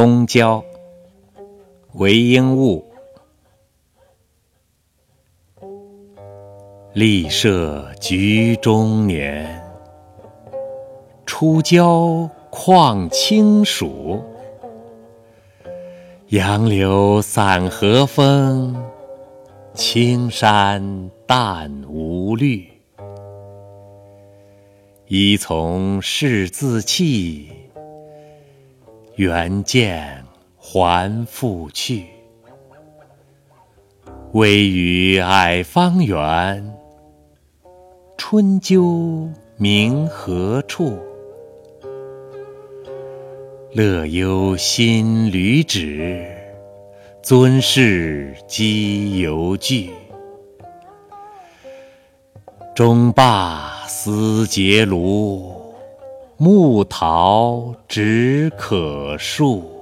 东郊，韦应物。立舍局中年，出郊况清暑。杨柳散和风，青山淡无绿。依从事自弃，缘见还复去。微雨霭芳园，春究明何处？乐悠新履止，尊士积犹惧。终罢思结庐，木桃只可数。